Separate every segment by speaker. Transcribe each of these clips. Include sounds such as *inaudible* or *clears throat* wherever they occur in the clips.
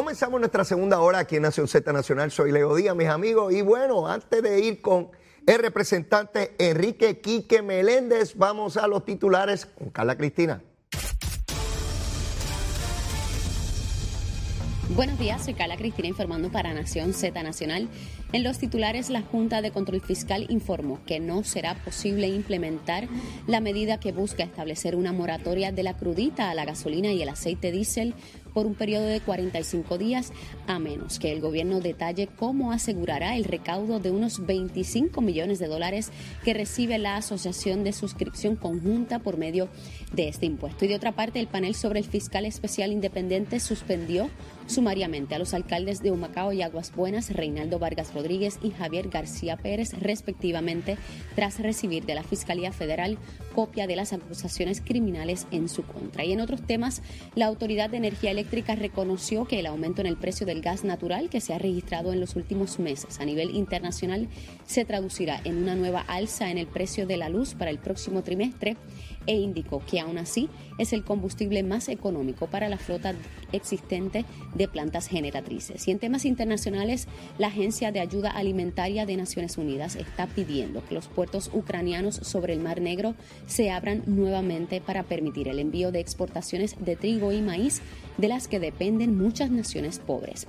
Speaker 1: Comenzamos nuestra segunda hora aquí en Nación Z Nacional. Soy Leo Díaz, mis amigos. Y bueno, antes de ir con el representante Enrique Quique Meléndez, vamos a los titulares con Carla Cristina.
Speaker 2: Buenos días, soy Carla Cristina informando para Nación Z Nacional. En los titulares, la Junta de Control Fiscal informó que no será posible implementar la medida que busca establecer una moratoria de la crudita a la gasolina y el aceite diésel por un periodo de 45 días, a menos que el gobierno detalle cómo asegurará el recaudo de unos 25 millones de dólares que recibe la Asociación de Suscripción Conjunta por medio de este impuesto. Y de otra parte, el panel sobre el fiscal especial independiente suspendió sumariamente a los alcaldes de Humacao y Aguas Buenas, Reinaldo Vargas Rodríguez y Javier García Pérez, respectivamente, tras recibir de la Fiscalía Federal copia de las acusaciones criminales en su contra. Y en otros temas, la Autoridad de Energía Eléctrica reconoció que el aumento en el precio del gas natural que se ha registrado en los últimos meses a nivel internacional se traducirá en una nueva alza en el precio de la luz para el próximo trimestre e indicó que aún así es el combustible más económico para la flota existente de plantas generatrices. Y en temas internacionales, la Agencia de Ayuda Alimentaria de Naciones Unidas está pidiendo que los puertos ucranianos sobre el Mar Negro se abran nuevamente para permitir el envío de exportaciones de trigo y maíz de las que dependen muchas naciones pobres.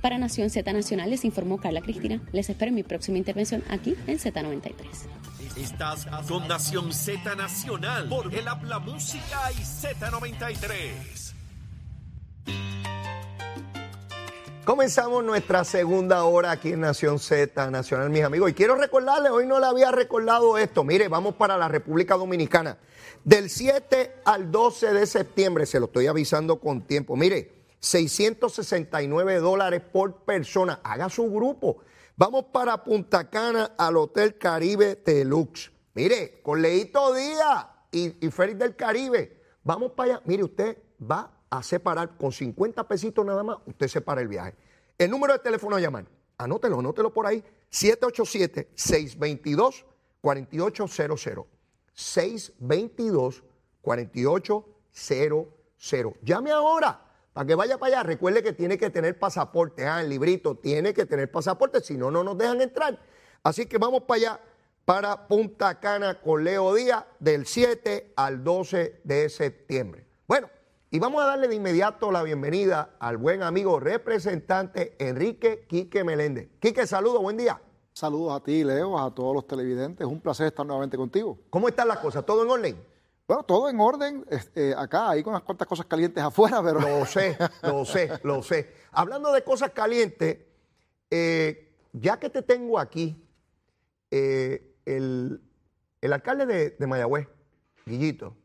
Speaker 2: Para Nación Z Nacional les informó Carla Cristina. Les espero en mi próxima intervención aquí en Z93.
Speaker 3: Estás con Nación Z Nacional por el Habla Música y Z93.
Speaker 1: Comenzamos nuestra segunda hora aquí en Nación Z Nacional, mis amigos. Y quiero recordarles, hoy no le había recordado esto. Mire, vamos para la República Dominicana. Del 7 al 12 de septiembre, se lo estoy avisando con tiempo. Mire, 669 dólares por persona. Haga su grupo. Vamos para Punta Cana al Hotel Caribe Deluxe. Mire, con Leito Díaz y, y Félix del Caribe. Vamos para allá. Mire, usted va a separar con 50 pesitos nada más, usted separa el viaje. El número de teléfono a llamar, anótelo, anótelo por ahí, 787-622-4800. 622-4800. Llame ahora para que vaya para allá. Recuerde que tiene que tener pasaporte. Ah, el librito tiene que tener pasaporte, si no, no nos dejan entrar. Así que vamos para allá, para Punta Cana con Leo Díaz, del 7 al 12 de septiembre. Bueno. Y vamos a darle de inmediato la bienvenida al buen amigo representante Enrique Quique Meléndez. Quique, saludos, buen día.
Speaker 4: Saludos a ti, Leo, a todos los televidentes. Un placer estar nuevamente contigo.
Speaker 1: ¿Cómo están las cosas? ¿Todo en orden?
Speaker 4: Bueno, todo en orden. Eh, acá hay unas cuantas cosas calientes *laughs* afuera, pero.
Speaker 1: Lo sé, lo sé, lo sé. Hablando de cosas calientes, eh, ya que te tengo aquí, eh, el, alcalde de, de Mayagüez, Guillito,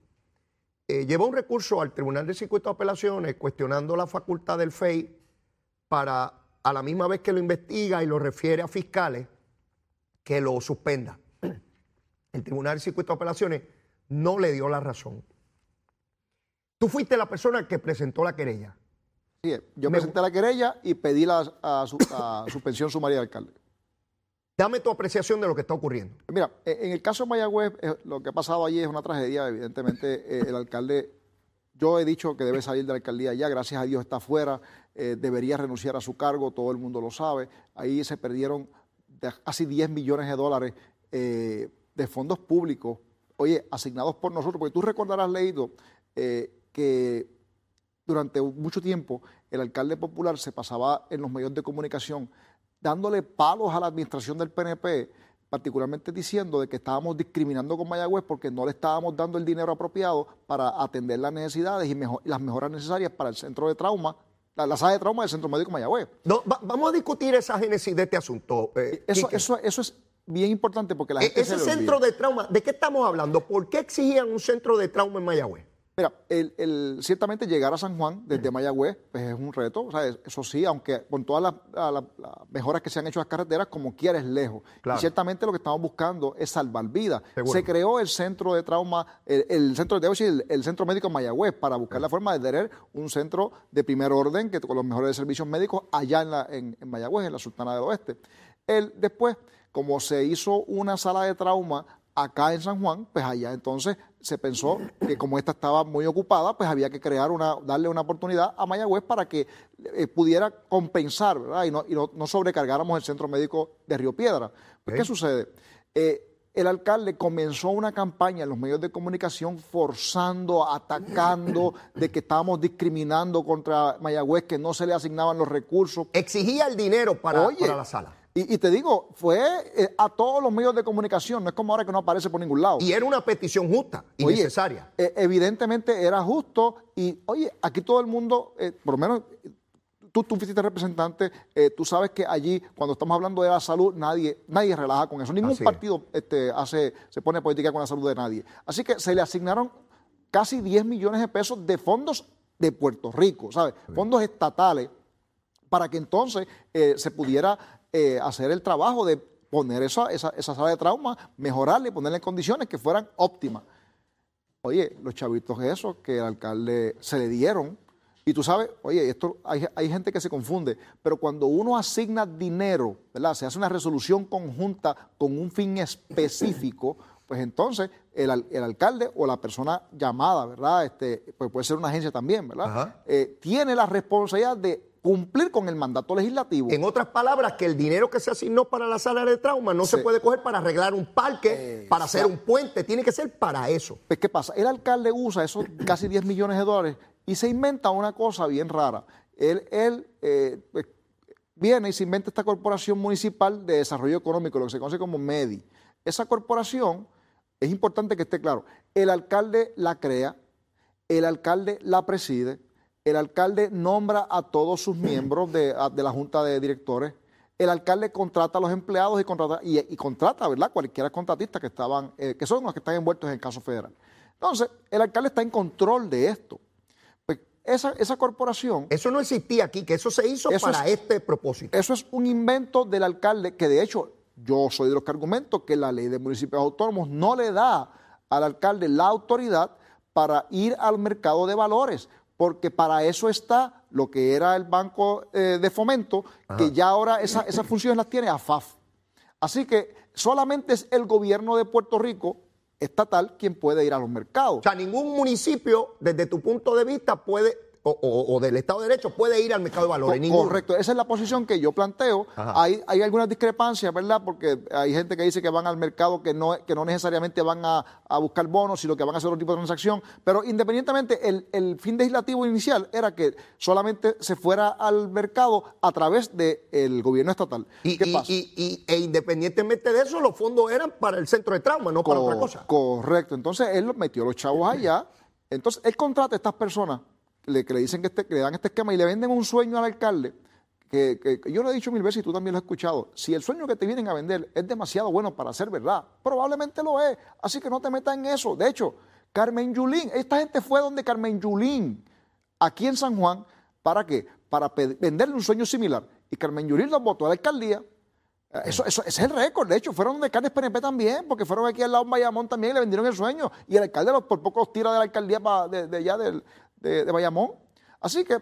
Speaker 1: eh, llevó un recurso al Tribunal de Circuito de Apelaciones cuestionando la facultad del FEI para, a la misma vez que lo investiga y lo refiere a fiscales, que lo suspenda. El Tribunal de Circuito de Apelaciones no le dio la razón. Tú fuiste la persona que presentó la querella.
Speaker 4: Sí, yo presenté la querella y pedí la suspensión sumaria del alcalde.
Speaker 1: Dame tu apreciación de lo que está ocurriendo.
Speaker 4: Mira, e, en el caso de Mayagüez, eh, lo que ha pasado allí es una tragedia. Evidentemente, eh, el alcalde, yo he dicho que debe salir de la alcaldía ya, gracias a Dios está fuera, eh, debería renunciar a su cargo, todo el mundo lo sabe. Ahí se perdieron casi 10 millones de dólares de fondos públicos, oye, asignados por nosotros, porque tú recordarás leído que durante mucho tiempo el alcalde popular se pasaba en los medios de comunicación dándole palos a la administración del PNP, particularmente diciendo de que estábamos discriminando con Mayagüez porque no le estábamos dando el dinero apropiado para atender las necesidades y las mejoras necesarias para el centro de trauma, la, sala de trauma del Centro Médico Mayagüez.
Speaker 1: No, vamos a discutir esa génesis de este asunto.
Speaker 4: Eh, eso, eso, eso es bien importante porque la
Speaker 1: e, gente. Ese centro de trauma, ¿de qué estamos hablando? ¿Por qué exigían un centro de trauma en Mayagüez?
Speaker 4: Mira, el, ciertamente llegar a San Juan desde Mayagüez pues es un reto, o sea, eso sí, aunque con todas las, mejoras que se han hecho a las carreteras, como quieres lejos. Y ciertamente lo que estamos buscando es salvar vidas. Se creó el centro de trauma, el, centro de el, el, centro médico Mayagüez, para buscar la forma de tener un centro de primer orden que con los mejores servicios médicos allá en, la, en, Mayagüez, en la Sultana del Oeste. El, después como se hizo una sala de trauma acá en San Juan, pues allá entonces se pensó que como esta estaba muy ocupada, pues había que crear una, darle una oportunidad a Mayagüez para que eh, pudiera compensar, ¿verdad? Y, no, y no, no sobrecargáramos el centro médico de Río Piedra. Pues, ¿Qué sucede? Eh, el alcalde comenzó una campaña en los medios de comunicación forzando, atacando, de que estábamos discriminando contra Mayagüez, que no se le asignaban los recursos.
Speaker 1: Exigía el dinero para,
Speaker 4: Oye,
Speaker 1: para la sala.
Speaker 4: Y, y te digo, fue eh, a todos los medios de comunicación, no es como ahora que no aparece por ningún lado.
Speaker 1: Y era una petición justa y
Speaker 4: Oye,
Speaker 1: necesaria.
Speaker 4: eh, evidentemente era justo y, oye, aquí todo el mundo, eh, por lo menos tú, tú fuiste representante, eh, tú sabes que allí, cuando estamos hablando de la salud, nadie, nadie relaja con eso. Ningún
Speaker 1: Así es.
Speaker 4: partido este, hace, se pone política con la salud de nadie. Así que se le asignaron casi 10 millones de pesos de fondos de Puerto Rico, ¿sabes? Fondos estatales para que entonces eh, se pudiera eh, hacer el trabajo de poner esa, esa, esa sala de trauma, mejorarla y ponerla en condiciones que fueran óptimas. Oye, los chavitos esos que el alcalde se le dieron, y tú sabes, oye, esto hay, hay gente que se confunde, pero cuando uno asigna dinero, ¿verdad? Se hace una resolución conjunta con un fin específico, pues entonces el, el alcalde o la persona llamada, ¿verdad? Este, pues puede ser una agencia también, ¿verdad? Eh, tiene la responsabilidad de cumplir con el mandato legislativo.
Speaker 1: En otras palabras, que el dinero que se asignó para la sala de trauma no se puede coger para arreglar un parque, para hacer un puente, tiene que ser para eso.
Speaker 4: Pues, ¿qué pasa? El alcalde usa esos *clears throat* casi 10 millones de dólares y se inventa una cosa bien rara. Él, él eh, pues, viene y se inventa esta Corporación Municipal de Desarrollo Económico, lo que se conoce como MEDI. Esa corporación, es importante que esté claro, el alcalde la crea, el alcalde la preside, el alcalde nombra a todos sus miembros de, a- de la Junta de Directores, el alcalde contrata a los empleados y contrata, y, y contrata, ¿verdad? Cualquiera contratista que estaban, eh, que son los que están envueltos en el caso federal. Entonces, el alcalde está en control de esto. Pues esa, esa corporación,
Speaker 1: Eso no existía aquí, que eso se hizo
Speaker 4: Eso
Speaker 1: para
Speaker 4: es-
Speaker 1: este propósito.
Speaker 4: eso es un invento del alcalde que de hecho yo soy de los que argumento que la ley de municipios autónomos no le da al alcalde la autoridad para ir al mercado de valores, porque para eso está lo que era el Banco eh, de Fomento, que ya ahora esa- esas funciones las tiene AFAF. Así que solamente es el gobierno de Puerto Rico estatal quien puede ir a los mercados.
Speaker 1: O sea, ningún municipio, desde tu punto de vista, puede, o, o- o del Estado de Derecho, puede ir al mercado de valores.
Speaker 4: Co-. Correcto, esa es la posición que yo planteo. Hay, hay algunas discrepancias, ¿verdad? Porque hay gente que dice que van al mercado que no, que no necesariamente van a, a buscar bonos, sino que van a hacer otro tipo de transacción. Pero independientemente, el, el fin legislativo inicial era que solamente se fuera al mercado a través del gobierno estatal.
Speaker 1: Y,
Speaker 4: ¿Qué
Speaker 1: y-
Speaker 4: pasa?
Speaker 1: y- y- e independientemente de eso, los fondos eran para el centro de trauma, no para otra cosa.
Speaker 4: Correcto. Entonces él los metió los chavos allá. Entonces él contrata a estas personas le, que le dicen que, este- le dan este esquema y le venden un sueño al alcalde. Que, que- yo lo he dicho mil veces y tú también lo has escuchado. Si el sueño que te vienen a vender es demasiado bueno para ser verdad, probablemente lo es. Así que no te metas en eso. De hecho, Carmen Yulín, esta gente fue donde Carmen Yulín, aquí en San Juan, ¿para qué? Para venderle un sueño similar. Y Carmen Yulín los votó a la alcaldía. Eh, Eso, eso, ese es el récord. De hecho, fueron donde alcaldes PNP también, porque fueron aquí al lado en Bayamón también y le vendieron el sueño. Y el alcalde los, por poco los tira de la alcaldía pa- de, de allá del- de, de Bayamón. Así que,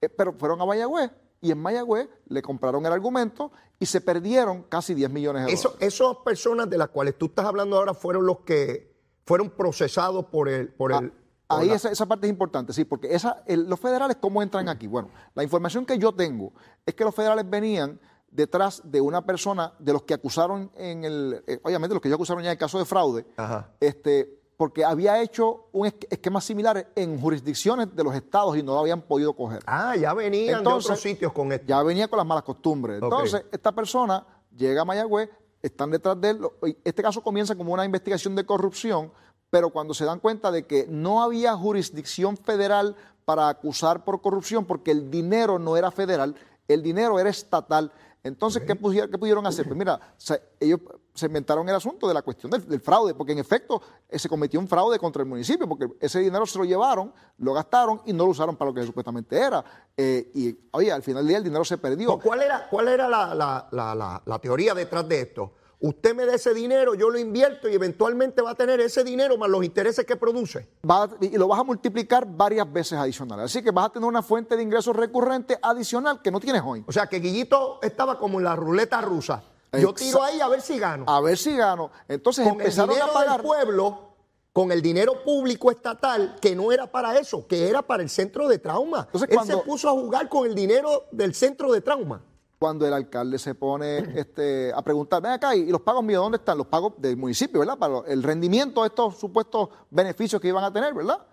Speaker 4: eh, pero fueron a Mayagüez y en Mayagüez le compraron el argumento y se perdieron casi 10 millones de
Speaker 1: Eso,
Speaker 4: dólares.
Speaker 1: esas personas de las cuales tú estás hablando ahora fueron los que fueron procesados por el... Por el
Speaker 4: Ah,
Speaker 1: por
Speaker 4: Ahí
Speaker 1: la-
Speaker 4: esa, esa parte es importante, sí, porque esa, el- los federales, ¿cómo entran aquí? Bueno, la información que yo tengo es que los federales venían detrás de una persona de los que acusaron en el, eh, obviamente los que ellos acusaron ya en el caso de fraude,
Speaker 1: Ajá.
Speaker 4: este, porque había hecho un esque- esquemas similares en jurisdicciones de los estados y no lo habían podido coger.
Speaker 1: Ah, ya venían
Speaker 4: Entonces,
Speaker 1: de otros sitios con esto.
Speaker 4: Ya venía con las malas costumbres. Entonces, esta persona llega a Mayagüez, están detrás de él. Este caso comienza como una investigación de corrupción, pero cuando se dan cuenta de que no había jurisdicción federal para acusar por corrupción, porque el dinero no era federal, el dinero era estatal. Entonces, ¿qué, pudieron hacer? Pues mira, se- ellos se inventaron el asunto de la cuestión del, del fraude, porque en efecto eh, se cometió un fraude contra el municipio, porque ese dinero se lo llevaron, lo gastaron y no lo usaron para lo que supuestamente era. Eh, y oye, al final del día el dinero se perdió.
Speaker 1: ¿Cuál era, cuál era la, la- la- la- la teoría detrás de esto? Usted me da ese dinero, yo lo invierto y eventualmente va a tener ese dinero más los intereses que produce.
Speaker 4: Va y lo vas a multiplicar varias veces adicionales. Así que vas a tener una fuente de ingresos recurrente adicional que no tienes hoy.
Speaker 1: O sea que Guillito estaba como en la ruleta rusa. Yo tiro ahí a ver si gano.
Speaker 4: A ver si gano. Entonces
Speaker 1: con el
Speaker 4: empezaron
Speaker 1: dinero
Speaker 4: a pagar.
Speaker 1: del pueblo, con el dinero público estatal, que no era para eso, que era para el centro de trauma.
Speaker 4: Entonces,
Speaker 1: Él
Speaker 4: cuando-
Speaker 1: se puso a jugar con el dinero del centro de trauma.
Speaker 4: Cuando el alcalde se pone este, a preguntar, ven acá, ¿y los pagos míos dónde están? Los pagos del municipio, ¿verdad? Para el rendimiento de estos supuestos beneficios que iban a tener, ¿verdad?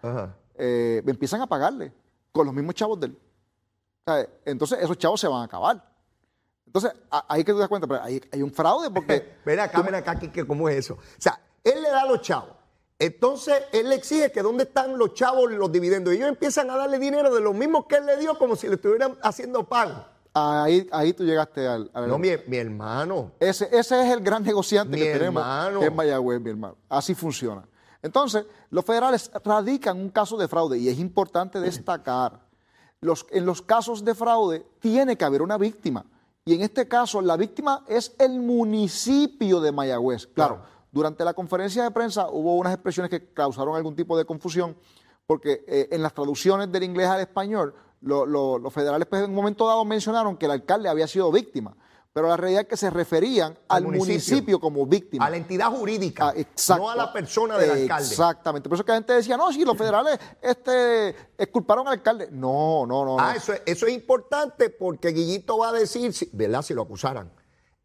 Speaker 4: Eh, empiezan a pagarle con los mismos chavos de él. Entonces esos chavos se van a acabar. Entonces, ahí que tú te das cuenta, pero hay, hay un fraude porque... *laughs*
Speaker 1: Ven acá, ven acá, Quique, ¿cómo es eso? O sea, él le da a los chavos. Entonces, él le exige que dónde están los chavos los dividendos. Y ellos empiezan a darle dinero de los mismos que él le dio, como si le estuvieran haciendo pago.
Speaker 4: Ahí, ahí tú llegaste al... al-
Speaker 1: No, mi, mi hermano.
Speaker 4: Ese, ese es el gran negociante
Speaker 1: Mi
Speaker 4: que tenemos
Speaker 1: hermano.
Speaker 4: en Mayagüez, mi hermano. Así funciona. Entonces, los federales radican un caso de fraude y es importante destacar, los, en los casos de fraude tiene que haber una víctima. Y en este caso, la víctima es el municipio de Mayagüez. Claro,
Speaker 1: Claro.
Speaker 4: durante la conferencia de prensa hubo unas expresiones que causaron algún tipo de confusión, porque eh, en las traducciones del inglés al español, lo- lo- los federales pues, en un momento dado mencionaron que el alcalde había sido víctima, pero la realidad es que se referían al,
Speaker 1: municipio.
Speaker 4: municipio. como víctima.
Speaker 1: A la entidad jurídica,
Speaker 4: Ah, exacto.
Speaker 1: no a la persona del alcalde.
Speaker 4: Exactamente. Por eso que la gente decía, no, si los federales este, exculparon al alcalde. No, no, no.
Speaker 1: Ah,
Speaker 4: no.
Speaker 1: eso, es- eso es importante porque Guillito va a decir, si- ¿verdad? Si lo acusaran.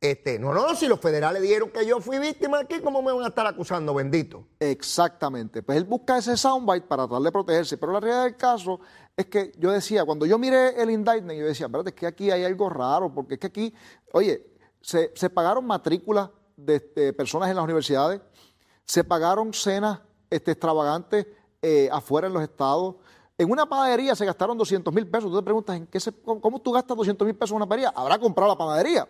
Speaker 1: Este, no, no, si los federales dijeron que yo fui víctima aquí, ¿cómo me van a estar acusando, bendito?
Speaker 4: Exactamente. Pues él busca ese soundbite para tratar de protegerse. Pero la realidad del caso es que yo decía, cuando yo miré el indictment, yo decía, espérate, es que aquí hay algo raro, porque es que aquí, oye, se, pagaron matrículas de, de personas en las universidades, se pagaron cenas este, extravagantes eh, afuera en los estados. En una panadería se gastaron 200 mil pesos. Tú te preguntas, ¿en qué se, cómo, cómo tú gastas 200 mil pesos en una panadería? Habrá comprado la panadería.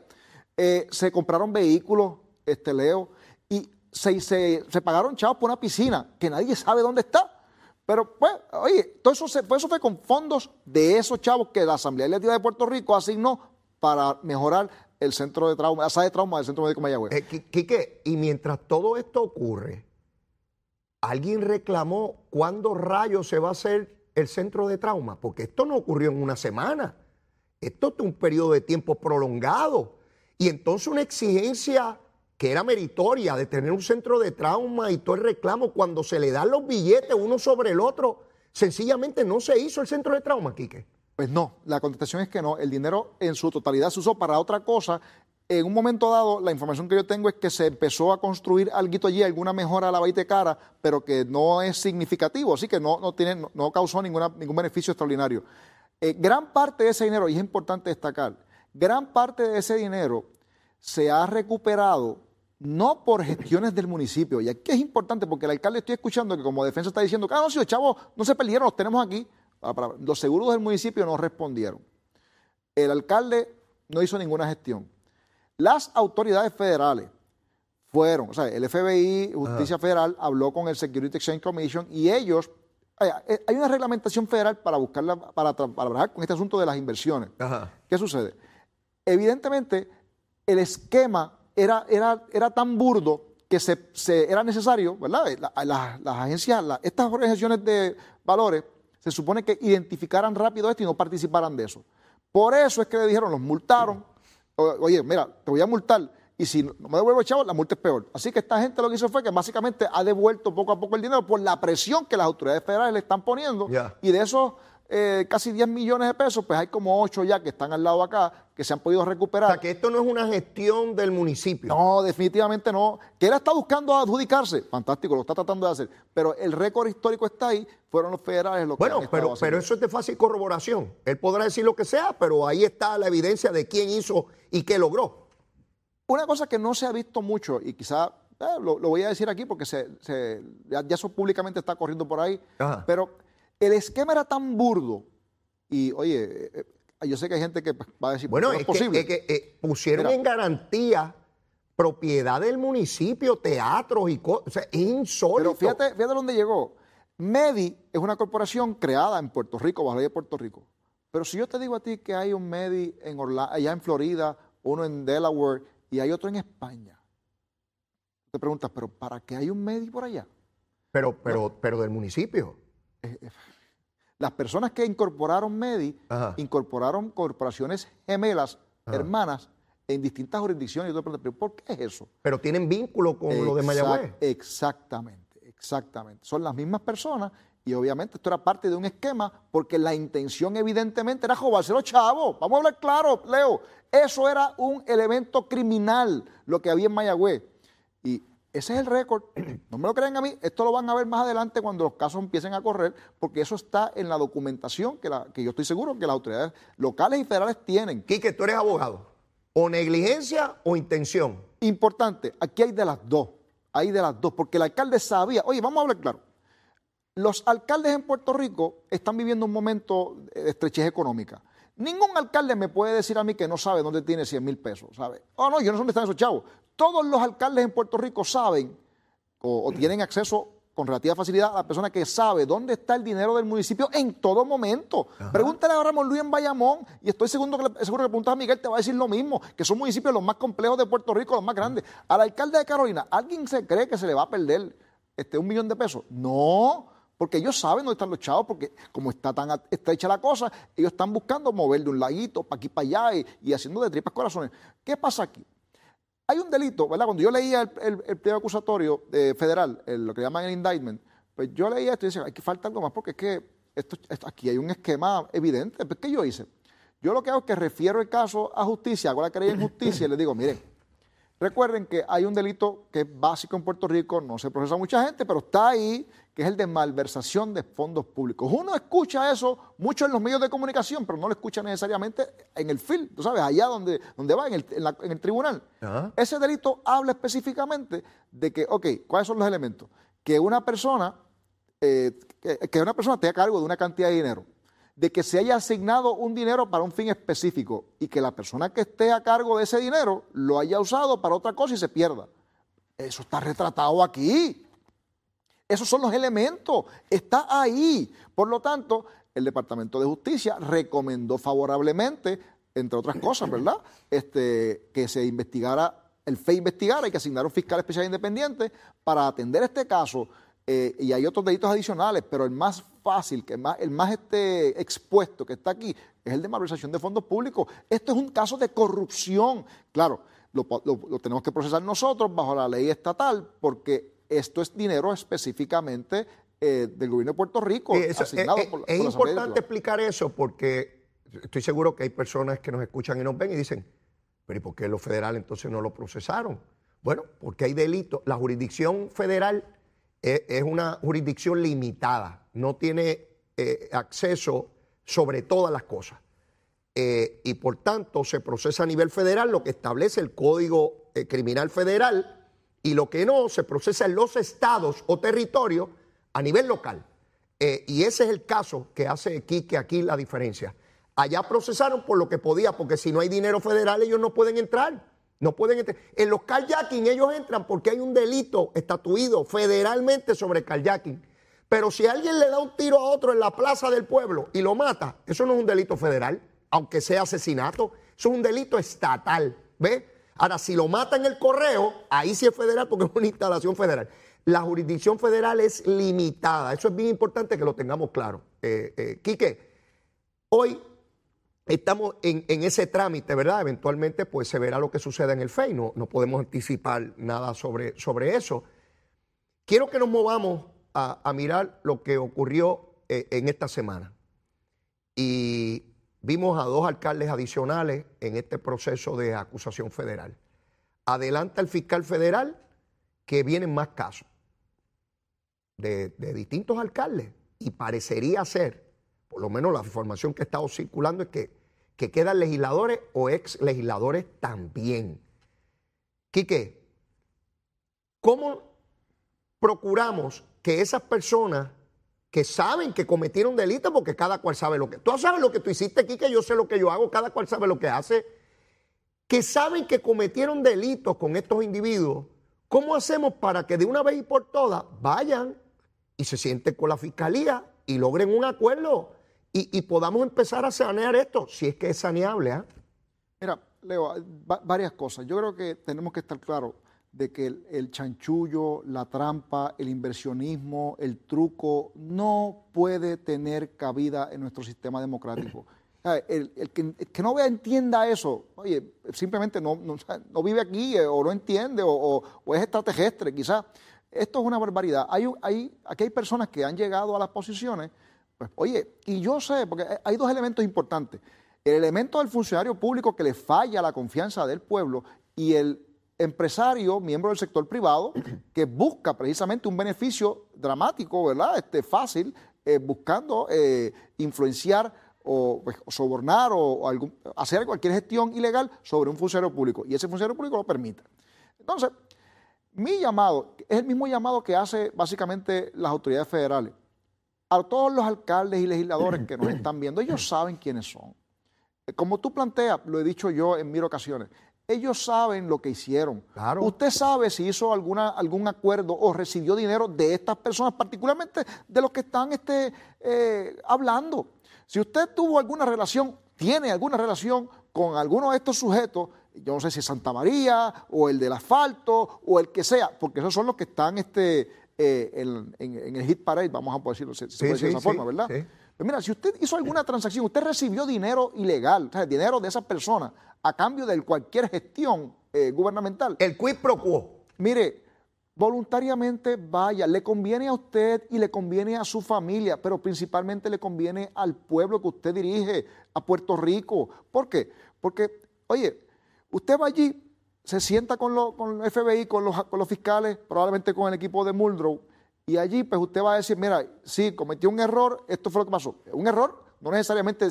Speaker 4: Eh, se compraron vehículos, este Leo, y se, pagaron chavos por una piscina que nadie sabe dónde está. Pero, pues, oye, todo pues, eso fue con fondos de esos chavos que la Asamblea Legislativa de Puerto Rico asignó para mejorar el centro de trauma, la sala de trauma del Centro Médico Mayagüez.
Speaker 1: Eh, Qui- Quique, y mientras todo esto ocurre, ¿alguien reclamó cuándo rayos se va a hacer el centro de trauma? Porque esto no ocurrió en una semana. Esto es un periodo de tiempo prolongado. Y entonces una exigencia que era meritoria de tener un centro de trauma y todo el reclamo, cuando se le dan los billetes uno sobre el otro, sencillamente no se hizo el centro de trauma, Quique.
Speaker 4: Pues no, la contestación es que no. El dinero en su totalidad se usó para otra cosa. En un momento dado, la información que yo tengo es que se empezó a construir algo allí, alguna mejora a la baite cara, pero que no es significativo, así que no, no, tiene, no, causó ningún beneficio extraordinario. Eh, gran parte de ese dinero, y es importante destacar, gran parte de ese dinero se ha recuperado no por gestiones del municipio. Y aquí es importante porque el alcalde estoy escuchando que como defensa está diciendo ah, no, si los chavos no se perdieron, los tenemos aquí. Ah, Los seguros del municipio no respondieron. El alcalde no hizo ninguna gestión. Las autoridades federales fueron, o sea, el FBI, Justicia Federal, habló con el Security Exchange Commission y ellos, eh, eh, hay una reglamentación federal para buscarla, para trabajar con este asunto de las inversiones. ¿Qué sucede? Evidentemente, el esquema era, era, era tan burdo que se, se- era necesario, ¿verdad? La- la- las agencias, la- estas organizaciones de valores, se supone que identificaran rápido esto y no participaran de eso. Por eso es que le dijeron, los multaron. O- Oye, mira, te voy a multar. Y si no me devuelvo el chavo, la multa es peor. Así que esta gente lo que hizo fue que básicamente ha devuelto poco a poco el dinero por la presión que las autoridades federales le están poniendo. Y de esos eh, casi 10 millones de pesos, pues hay como 8 ya que están al lado acá, que se han podido
Speaker 1: O
Speaker 4: recuperar.
Speaker 1: sea, que esto no es una gestión del municipio.
Speaker 4: No, definitivamente no. Que él está buscando adjudicarse, fantástico, lo está tratando de hacer. Pero el récord histórico está ahí, fueron los federales los que
Speaker 1: Bueno,
Speaker 4: han estado
Speaker 1: pero,
Speaker 4: haciendo.
Speaker 1: pero eso es de fácil corroboración. Él podrá decir lo que sea, pero ahí está la evidencia de quién hizo y qué logró.
Speaker 4: Una cosa que no se ha visto mucho, y quizá eh, lo, lo voy a decir aquí porque se, se- ya, ya eso públicamente está corriendo por ahí,
Speaker 1: Ajá.
Speaker 4: pero el esquema era tan burdo, y oye, eh, yo sé que hay gente que va a decir,
Speaker 1: Bueno,
Speaker 4: "¿Cómo
Speaker 1: es,
Speaker 4: es posible?
Speaker 1: que, es que, eh, pusieron
Speaker 4: Mira.
Speaker 1: en garantía propiedad del municipio, teatros y cosas. O sea, insólito.
Speaker 4: Pero fíjate, fíjate dónde llegó. Medi es una corporación creada en Puerto Rico, bajo la ley de Puerto Rico. Pero si yo te digo a ti que hay un Medi en allá en Florida, uno en Delaware y hay otro en España, te preguntas, ¿pero para qué hay un Medi por allá?
Speaker 1: Pero, pero, pero del municipio.
Speaker 4: Las personas que incorporaron Medi
Speaker 1: Ajá.
Speaker 4: incorporaron corporaciones gemelas, hermanas, en distintas jurisdicciones. Y ¿pero por qué es eso?
Speaker 1: Pero tienen vínculo con lo de Mayagüez.
Speaker 4: Exactamente, exactamente. Son las mismas personas y obviamente esto era parte de un esquema porque la intención evidentemente era robarse los chavos. Vamos a hablar claro, Leo. Eso era un elemento criminal lo que había en Mayagüez. Y ese es el récord. *clears throat* No me lo creen a mí. Esto lo van a ver más adelante cuando los casos empiecen a correr, porque eso está en la documentación que, la, que yo estoy seguro que las autoridades locales y federales tienen.
Speaker 1: Quique, tú eres abogado. ¿O negligencia o intención?
Speaker 4: Importante, aquí hay de las dos. Hay de las dos, porque el alcalde sabía. Oye, vamos a hablar claro. Los alcaldes en Puerto Rico están viviendo un momento de estrechez económica. Ningún alcalde me puede decir a mí que no sabe dónde tiene 100 mil pesos, ¿sabe? Oh, no, yo no sé dónde están esos chavos. Todos los alcaldes en Puerto Rico saben o, tienen acceso con relativa facilidad a la persona que sabe dónde está el dinero del municipio en todo momento. Pregúntale a Ramón Luis en Bayamón y estoy seguro que, le, seguro que preguntas a Miguel te va a decir lo mismo, que son municipios los más complejos de Puerto Rico, los más grandes. Al alcalde de Carolina, ¿alguien se cree que se le va a perder este, un millón de pesos? No, porque ellos saben dónde están los chavos, porque como está tan estrecha la cosa, ellos están buscando mover de un laguito para aquí para allá y, haciendo de tripas corazones. ¿Qué pasa aquí? Hay un delito, ¿verdad? Cuando yo leía el, el, pliego acusatorio eh, federal, lo que llaman el indictment, pues yo leía esto y decía, hay que falta algo más, porque es que esto, aquí hay un esquema evidente. Pues, ¿Qué yo hice? Yo lo que hago es que refiero el caso a justicia, hago la querella en justicia y les digo, miren, recuerden que hay un delito que es básico en Puerto Rico, no se procesa mucha gente, pero está ahí, que es el de malversación de fondos públicos. Uno escucha eso mucho en los medios de comunicación, pero no lo escucha necesariamente en el film, tú sabes, allá donde, donde va, en el, en el tribunal. Ese delito habla específicamente de que, ok, ¿cuáles son los elementos? Que una persona, eh, que, una persona tenga cargo de una cantidad de dinero, de que se haya asignado un dinero para un fin específico y que la persona que esté a cargo de ese dinero lo haya usado para otra cosa y se pierda. Eso está retratado aquí. Esos son los elementos. Está ahí. Por lo tanto, el Departamento de Justicia recomendó favorablemente, entre otras cosas, ¿verdad? Este, que se investigara, el FE investigara y que asignara un fiscal especial independiente para atender este caso. Eh, y hay otros delitos adicionales, pero el más fácil, que más, el más este, expuesto que está aquí, es el de malversación de fondos públicos. Esto es un caso de corrupción. Claro, lo, lo tenemos que procesar nosotros bajo la ley estatal, porque esto es dinero específicamente eh, del gobierno de Puerto Rico. asignado
Speaker 1: es, es importante explicar eso porque estoy seguro que hay personas que nos escuchan y nos ven y dicen, pero ¿y por qué los federales entonces no lo procesaron? Bueno, porque hay delitos. La jurisdicción federal es, una jurisdicción limitada, no tiene eh, acceso sobre todas las cosas. Eh, y por tanto se procesa a nivel federal lo que establece el Código Criminal Federal y lo que no se procesa en los estados o territorios a nivel local. Eh, y ese es el caso que hace Quique aquí la diferencia. Allá procesaron por lo que podía, porque si no hay dinero federal ellos no pueden entrar. No pueden entrar. En los kayaking ellos entran porque hay un delito estatuido federalmente sobre kayaking. Pero si alguien le da un tiro a otro en la plaza del pueblo y lo mata, eso no es un delito federal, aunque sea asesinato, eso es un delito estatal. ¿Ves? Ahora, si lo mata en el correo, ahí sí es federal porque es una instalación federal. La jurisdicción federal es limitada. Eso es bien importante que lo tengamos claro. Eh, eh, Quique, hoy estamos en, ese trámite, ¿verdad? Eventualmente, pues se verá lo que suceda en el FEI. No, no podemos anticipar nada sobre, sobre eso. Quiero que nos movamos a, mirar lo que ocurrió eh, en esta semana. Y Vimos a dos alcaldes adicionales en este proceso de acusación federal. Adelanta el fiscal federal que vienen más casos de, distintos alcaldes y parecería ser, por lo menos la información que ha estado circulando es que, que quedan legisladores o ex legisladores también. Quique, ¿cómo procuramos que esas personas que saben que cometieron delitos porque cada cual sabe lo que... Tú sabes lo que tú hiciste aquí, que yo sé lo que yo hago, cada cual sabe lo que hace. Que saben que cometieron delitos con estos individuos. ¿Cómo hacemos para que de una vez y por todas vayan y se sienten con la fiscalía y logren un acuerdo y, podamos empezar a sanear esto, si es que es saneable? ¿ah?
Speaker 4: Mira, Leo, varias cosas. Yo creo que tenemos que estar claros de que el, chanchullo, la trampa, el inversionismo, el truco no puede tener cabida en nuestro sistema democrático. *clears throat* El, que, no vea, entienda eso, oye, simplemente no, no, vive aquí eh, o no entiende o, es extraterrestre, quizás. Esto es una barbaridad. Hay, hay, aquí hay personas que han llegado a las posiciones, pues, oye, y yo sé, porque hay dos elementos importantes. El elemento del funcionario público que le falla la confianza del pueblo y el empresario, miembro del sector privado, *clears throat* que busca precisamente un beneficio dramático, ¿verdad? Este, fácil, eh, buscando eh, influenciar o, pues, sobornar o, hacer cualquier gestión ilegal sobre un funcionario público. Y ese funcionario público lo permite. Entonces, mi llamado es el mismo llamado que hace básicamente las autoridades federales. A todos los alcaldes y legisladores que nos están viendo, ellos *clears throat* saben quiénes son. Como tú planteas, lo he dicho yo en mil ocasiones, ellos saben lo que hicieron. Usted sabe si hizo alguna, algún acuerdo o recibió dinero de estas personas, particularmente de los que están este, eh, hablando. Si usted tuvo alguna relación, tiene alguna relación con alguno de estos sujetos, yo no sé si es Santa María o el del asfalto o el que sea, porque esos son los que están este, eh, en, el hit parade, vamos a poder decirlo, se, puede decir de esa forma, ¿verdad? Pero mira, si usted hizo alguna transacción, usted recibió dinero ilegal, o sea, dinero de esas personas a cambio de cualquier gestión eh, gubernamental.
Speaker 1: El quid pro quo.
Speaker 4: Mire, voluntariamente vaya, le conviene a usted y le conviene a su familia, pero principalmente le conviene al pueblo que usted dirige, a Puerto Rico. ¿Por qué? Porque, oye, usted va allí, se sienta con, con el FBI, con los, con los fiscales, probablemente con el equipo de Muldrow, y allí pues usted va a decir, mira, sí, cometió un error, esto fue lo que pasó. Un error no necesariamente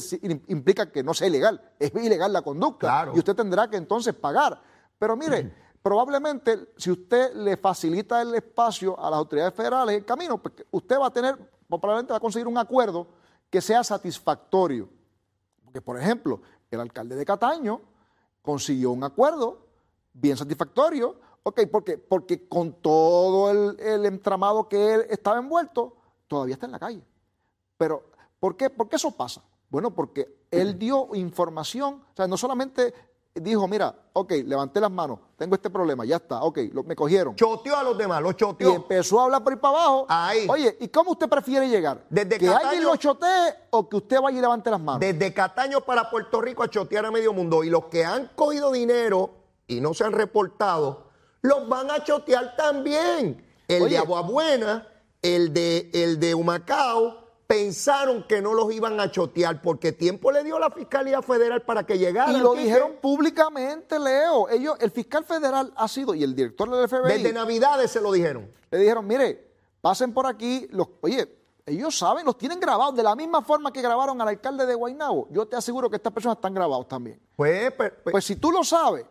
Speaker 4: implica que no sea ilegal, es ilegal la conducta y usted tendrá que entonces pagar. Pero mire, probablemente si usted le facilita el espacio a las autoridades federales, el camino, pues usted va a tener, probablemente va a conseguir un acuerdo que sea satisfactorio. Porque, por ejemplo, el alcalde de Cataño consiguió un acuerdo bien satisfactorio Ok, ¿por qué? Porque con todo el, entramado que él estaba envuelto, todavía está en la calle. Pero, ¿por qué? ¿por qué eso pasa? Bueno, porque él *clears throat* dio información, o sea, no solamente dijo, mira, ok, levanté las manos, tengo este problema, ya está, ok, me cogieron.
Speaker 1: Choteó a los demás, lo choteó.
Speaker 4: Y empezó a hablar por ahí para abajo. Ahí. Oye, ¿y cómo usted prefiere llegar? Desde ¿Que alguien lo chotee o que usted vaya y levante las manos?
Speaker 1: Desde Cataño para Puerto Rico a chotear a medio mundo. Y los que han cogido dinero y no se han reportado, los van a chotear también. El de Aguabuena, el de, el de Humacao, pensaron que no los iban a chotear porque tiempo le dio la Fiscalía Federal para que llegaran.
Speaker 4: Y lo dijeron públicamente, Leo. Ellos, el fiscal federal ha sido, y el director del FBI.
Speaker 1: Desde Navidades se lo dijeron.
Speaker 4: Le dijeron, mire, pasen por aquí. Los, oye, ellos saben, los tienen grabados de la misma forma que grabaron al alcalde de Guaynabo. Yo te aseguro que estas personas están grabados también.
Speaker 1: Pues, pues,
Speaker 4: pues, pues si tú lo sabes,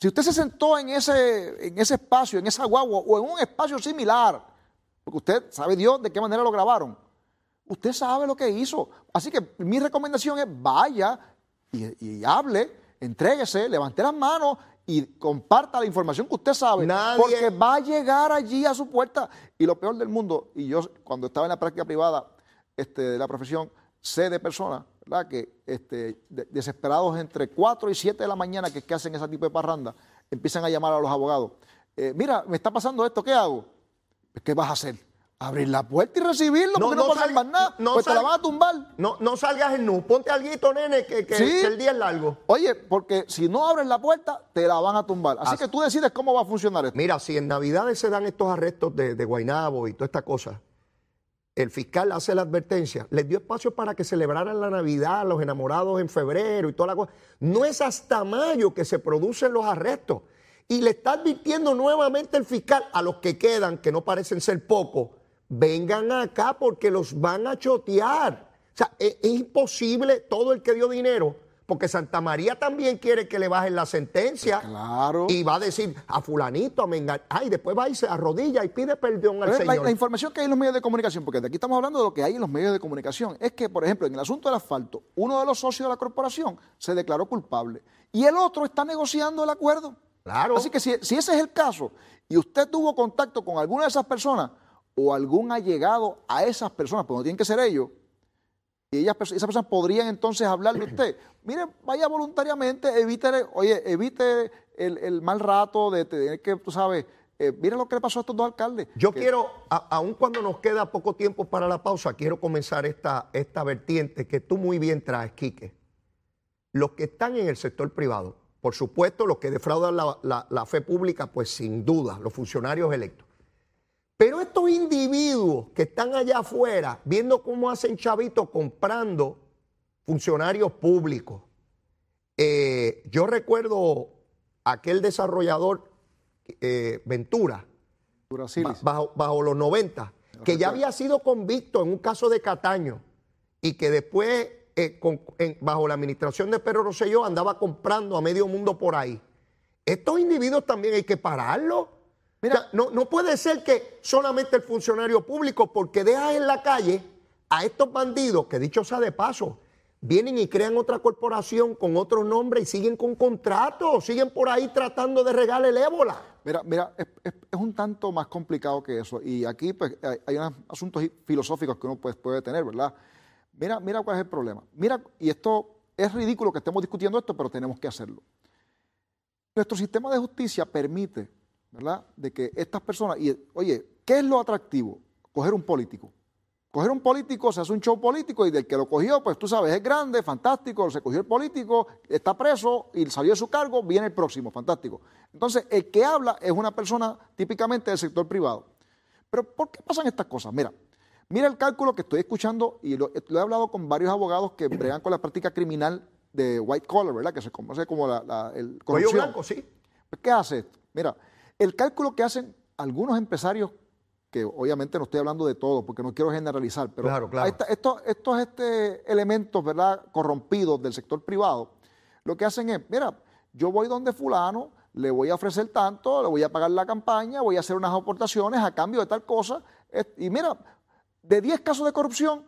Speaker 4: si usted se sentó en ese, en ese espacio, en esa guagua o en un espacio similar, porque usted sabe Dios de qué manera lo grabaron, usted sabe lo que hizo. Así que mi recomendación es vaya y, hable, entréguese, levante las manos y comparta la información que usted sabe, porque va a llegar allí a su puerta. Y lo peor del mundo, y yo cuando estaba en la práctica privada este, de la profesión, sé de personas que este, desesperados entre 4 y 7 de la mañana que, que hacen ese tipo de parranda, empiezan a llamar a los abogados. Eh, mira, me está pasando esto, ¿qué hago? Pues, ¿Qué vas a hacer? Abrir la puerta y recibirlo, porque no, no, más nada, no pues te la van a tumbar.
Speaker 1: No, no salgas en nu, ponte algo, nene, que, el día es largo.
Speaker 4: Oye, porque si no abres la puerta, te la van a tumbar. Así, que tú decides cómo va a funcionar esto.
Speaker 1: Mira, si en Navidades se dan estos arrestos de, de Guainabo y toda esta cosa, el fiscal hace la advertencia, les dio espacio para que celebraran la Navidad, los enamorados en febrero y toda la cosa. No es hasta mayo que se producen los arrestos. Y le está advirtiendo nuevamente el fiscal a los que quedan, que no parecen ser pocos, vengan acá porque los van a chotear. O sea, es, es imposible todo el que dio dinero porque Santa María también quiere que le bajen la sentencia.
Speaker 4: Claro.
Speaker 1: Y va a decir a fulanito, a mengar, ay, después va y se arrodilla y pide perdón al Señor.
Speaker 4: La, información que hay en los medios de comunicación, porque de aquí estamos hablando de lo que hay en los medios de comunicación, es que, por ejemplo, en el asunto del asfalto, uno de los socios de la corporación se declaró culpable y el otro está negociando el acuerdo.
Speaker 1: Claro.
Speaker 4: Así que si, si ese es el caso y usted tuvo contacto con alguna de esas personas o algún allegado a esas personas, pues no tienen que ser ellos, y ellas, esas personas podrían entonces hablarle a usted. *clears throat* Mire, vaya voluntariamente, evite, oye, evite el, mal rato de tener que, tú sabes, eh, mire lo que le pasó a estos dos alcaldes.
Speaker 1: Yo quiero, aun cuando nos queda poco tiempo para la pausa, quiero comenzar esta, esta vertiente que tú muy bien traes, Quique. los que están en el sector privado. Por supuesto, los que defraudan la, la- la fe pública, pues sin duda, los funcionarios electos. Pero estos individuos que están allá afuera, viendo cómo hacen chavitos comprando funcionarios públicos. Eh, yo recuerdo aquel desarrollador eh, Ventura, bajo, bajo los 90, que ya había sido convicto en un caso de Cataño y que después, eh, con- en- bajo la administración de Pedro Rosselló, andaba comprando a medio mundo por ahí. Estos individuos también hay que pararlos. Mira, no, no puede ser que solamente el funcionario público, porque deja en la calle a estos bandidos, que dicho sea de paso, vienen y crean otra corporación con otro nombre y siguen con contratos, siguen por ahí tratando de regar el ébola.
Speaker 4: Mira, mira, es, es- es un tanto más complicado que eso. Y aquí pues, hay, hay unos asuntos filosóficos que uno pues, puede tener, ¿verdad? Mira, mira cuál es el problema. Mira, y esto es ridículo que estemos discutiendo esto, pero tenemos que hacerlo. Nuestro sistema de justicia permite, ¿verdad?, de que estas personas, y oye, ¿qué es lo atractivo? Coger un político. Coger un político, se hace un show político y del que lo cogió, pues tú sabes, es grande, fantástico, se cogió el político, está preso y salió de su cargo, viene el próximo, fantástico. Entonces, el que habla es una persona típicamente del sector privado. Pero ¿por qué pasan estas cosas? Mira, mira el cálculo que estoy escuchando y lo, lo he hablado con varios abogados que bregan con la práctica criminal de white collar, ¿verdad? Que se conoce como la, la- el
Speaker 1: Cuello
Speaker 4: corrupción.
Speaker 1: blanco, sí.
Speaker 4: Pues, ¿Qué hace esto? Mira, el cálculo que hacen algunos empresarios, que obviamente no estoy hablando de todo porque no quiero generalizar, pero
Speaker 1: Claro, claro.
Speaker 4: estos, estos este, elementos ¿verdad? corrompidos del sector privado, lo que hacen es, mira, yo voy donde fulano, le voy a ofrecer tanto, le voy a pagar la campaña, voy a hacer unas aportaciones a cambio de tal cosa, y mira, de 10 casos de corrupción,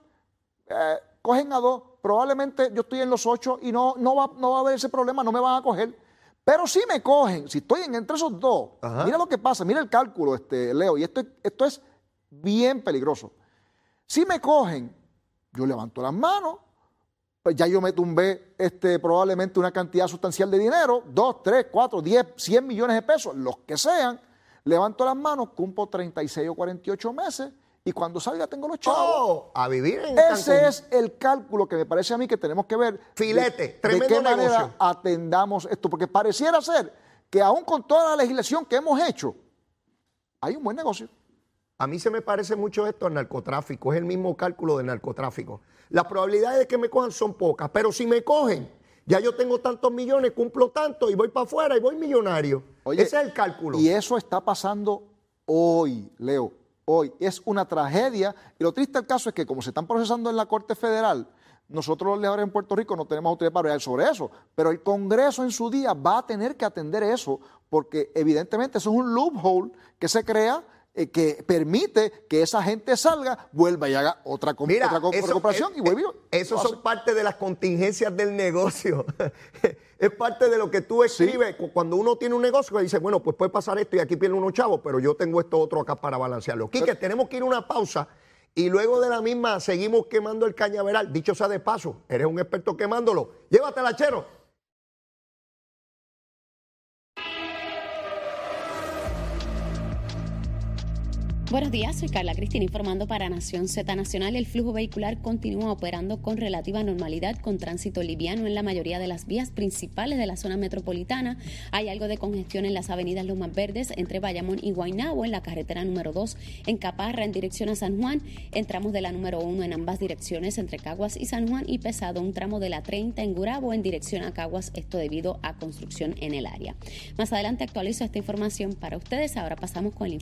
Speaker 4: eh, cogen a dos, probablemente yo estoy en los ocho y no, no, va, no va a haber ese problema, no me van a coger. Pero si me cogen, si estoy en, entre esos dos,
Speaker 1: Ajá.
Speaker 4: mira lo que pasa, mira el cálculo, este, Leo, y esto, esto es bien peligroso. Si me cogen, yo levanto las manos, pues ya yo me tumbé este, probablemente una cantidad sustancial de dinero, 2, 3, 4, 10, 100 millones de pesos, los que sean, levanto las manos, cumplo 36 o 48 meses y cuando salga tengo los chavos.
Speaker 1: Oh, a vivir en
Speaker 4: Ese
Speaker 1: Cancún.
Speaker 4: es el cálculo que me parece a mí que tenemos que ver.
Speaker 1: Filete,
Speaker 4: de,
Speaker 1: tremendo
Speaker 4: de qué manera
Speaker 1: negocio.
Speaker 4: atendamos esto, porque pareciera ser que aún con toda la legislación que hemos hecho, hay un buen negocio.
Speaker 1: A mí se me parece mucho esto al narcotráfico, es el mismo cálculo del narcotráfico. Las probabilidades de que me cojan son pocas, pero si me cogen, ya yo tengo tantos millones, cumplo tanto y voy para afuera y voy millonario.
Speaker 4: Oye,
Speaker 1: Ese es el cálculo.
Speaker 4: Y eso está pasando hoy, Leo. Hoy es una tragedia. Y lo triste del caso es que, como se están procesando en la Corte Federal, nosotros los legisladores en Puerto Rico no tenemos autoridad para hablar sobre eso. Pero el Congreso en su día va a tener que atender eso, porque evidentemente eso es un loophole que se crea. Eh, que permite que esa gente salga, vuelva y haga otra, com-
Speaker 1: Mira,
Speaker 4: otra co-
Speaker 1: eso-
Speaker 4: recuperación
Speaker 1: eh,
Speaker 4: y vuelve. y-
Speaker 1: Eso son
Speaker 4: hace.
Speaker 1: parte de las contingencias del negocio. *laughs* es parte de lo que tú escribes cu- cuando uno tiene un negocio que dice, bueno, pues puede pasar esto y aquí pierde unos chavos, pero yo tengo esto otro acá para balancearlo. Quique, tenemos que ir a una pausa y luego de la misma seguimos quemando el cañaveral. Dicho sea de paso, eres un experto quemándolo. Llévatela, chero.
Speaker 2: Buenos días, soy Carla Cristina informando para Nación Z Nacional. El flujo vehicular continúa operando con relativa normalidad, con tránsito liviano en la mayoría de las vías principales de la zona metropolitana. Hay algo de congestión en las avenidas Lomas Verdes entre Bayamón y Guaynabo, en la carretera número 2 en Caparra en dirección a San Juan, en tramos de la número 1 en ambas direcciones entre Caguas y San Juan y pesado un tramo de la 30 en Gurabo en dirección a Caguas, esto debido a construcción en el área. Más adelante actualizo esta información para ustedes. Ahora pasamos con el informe.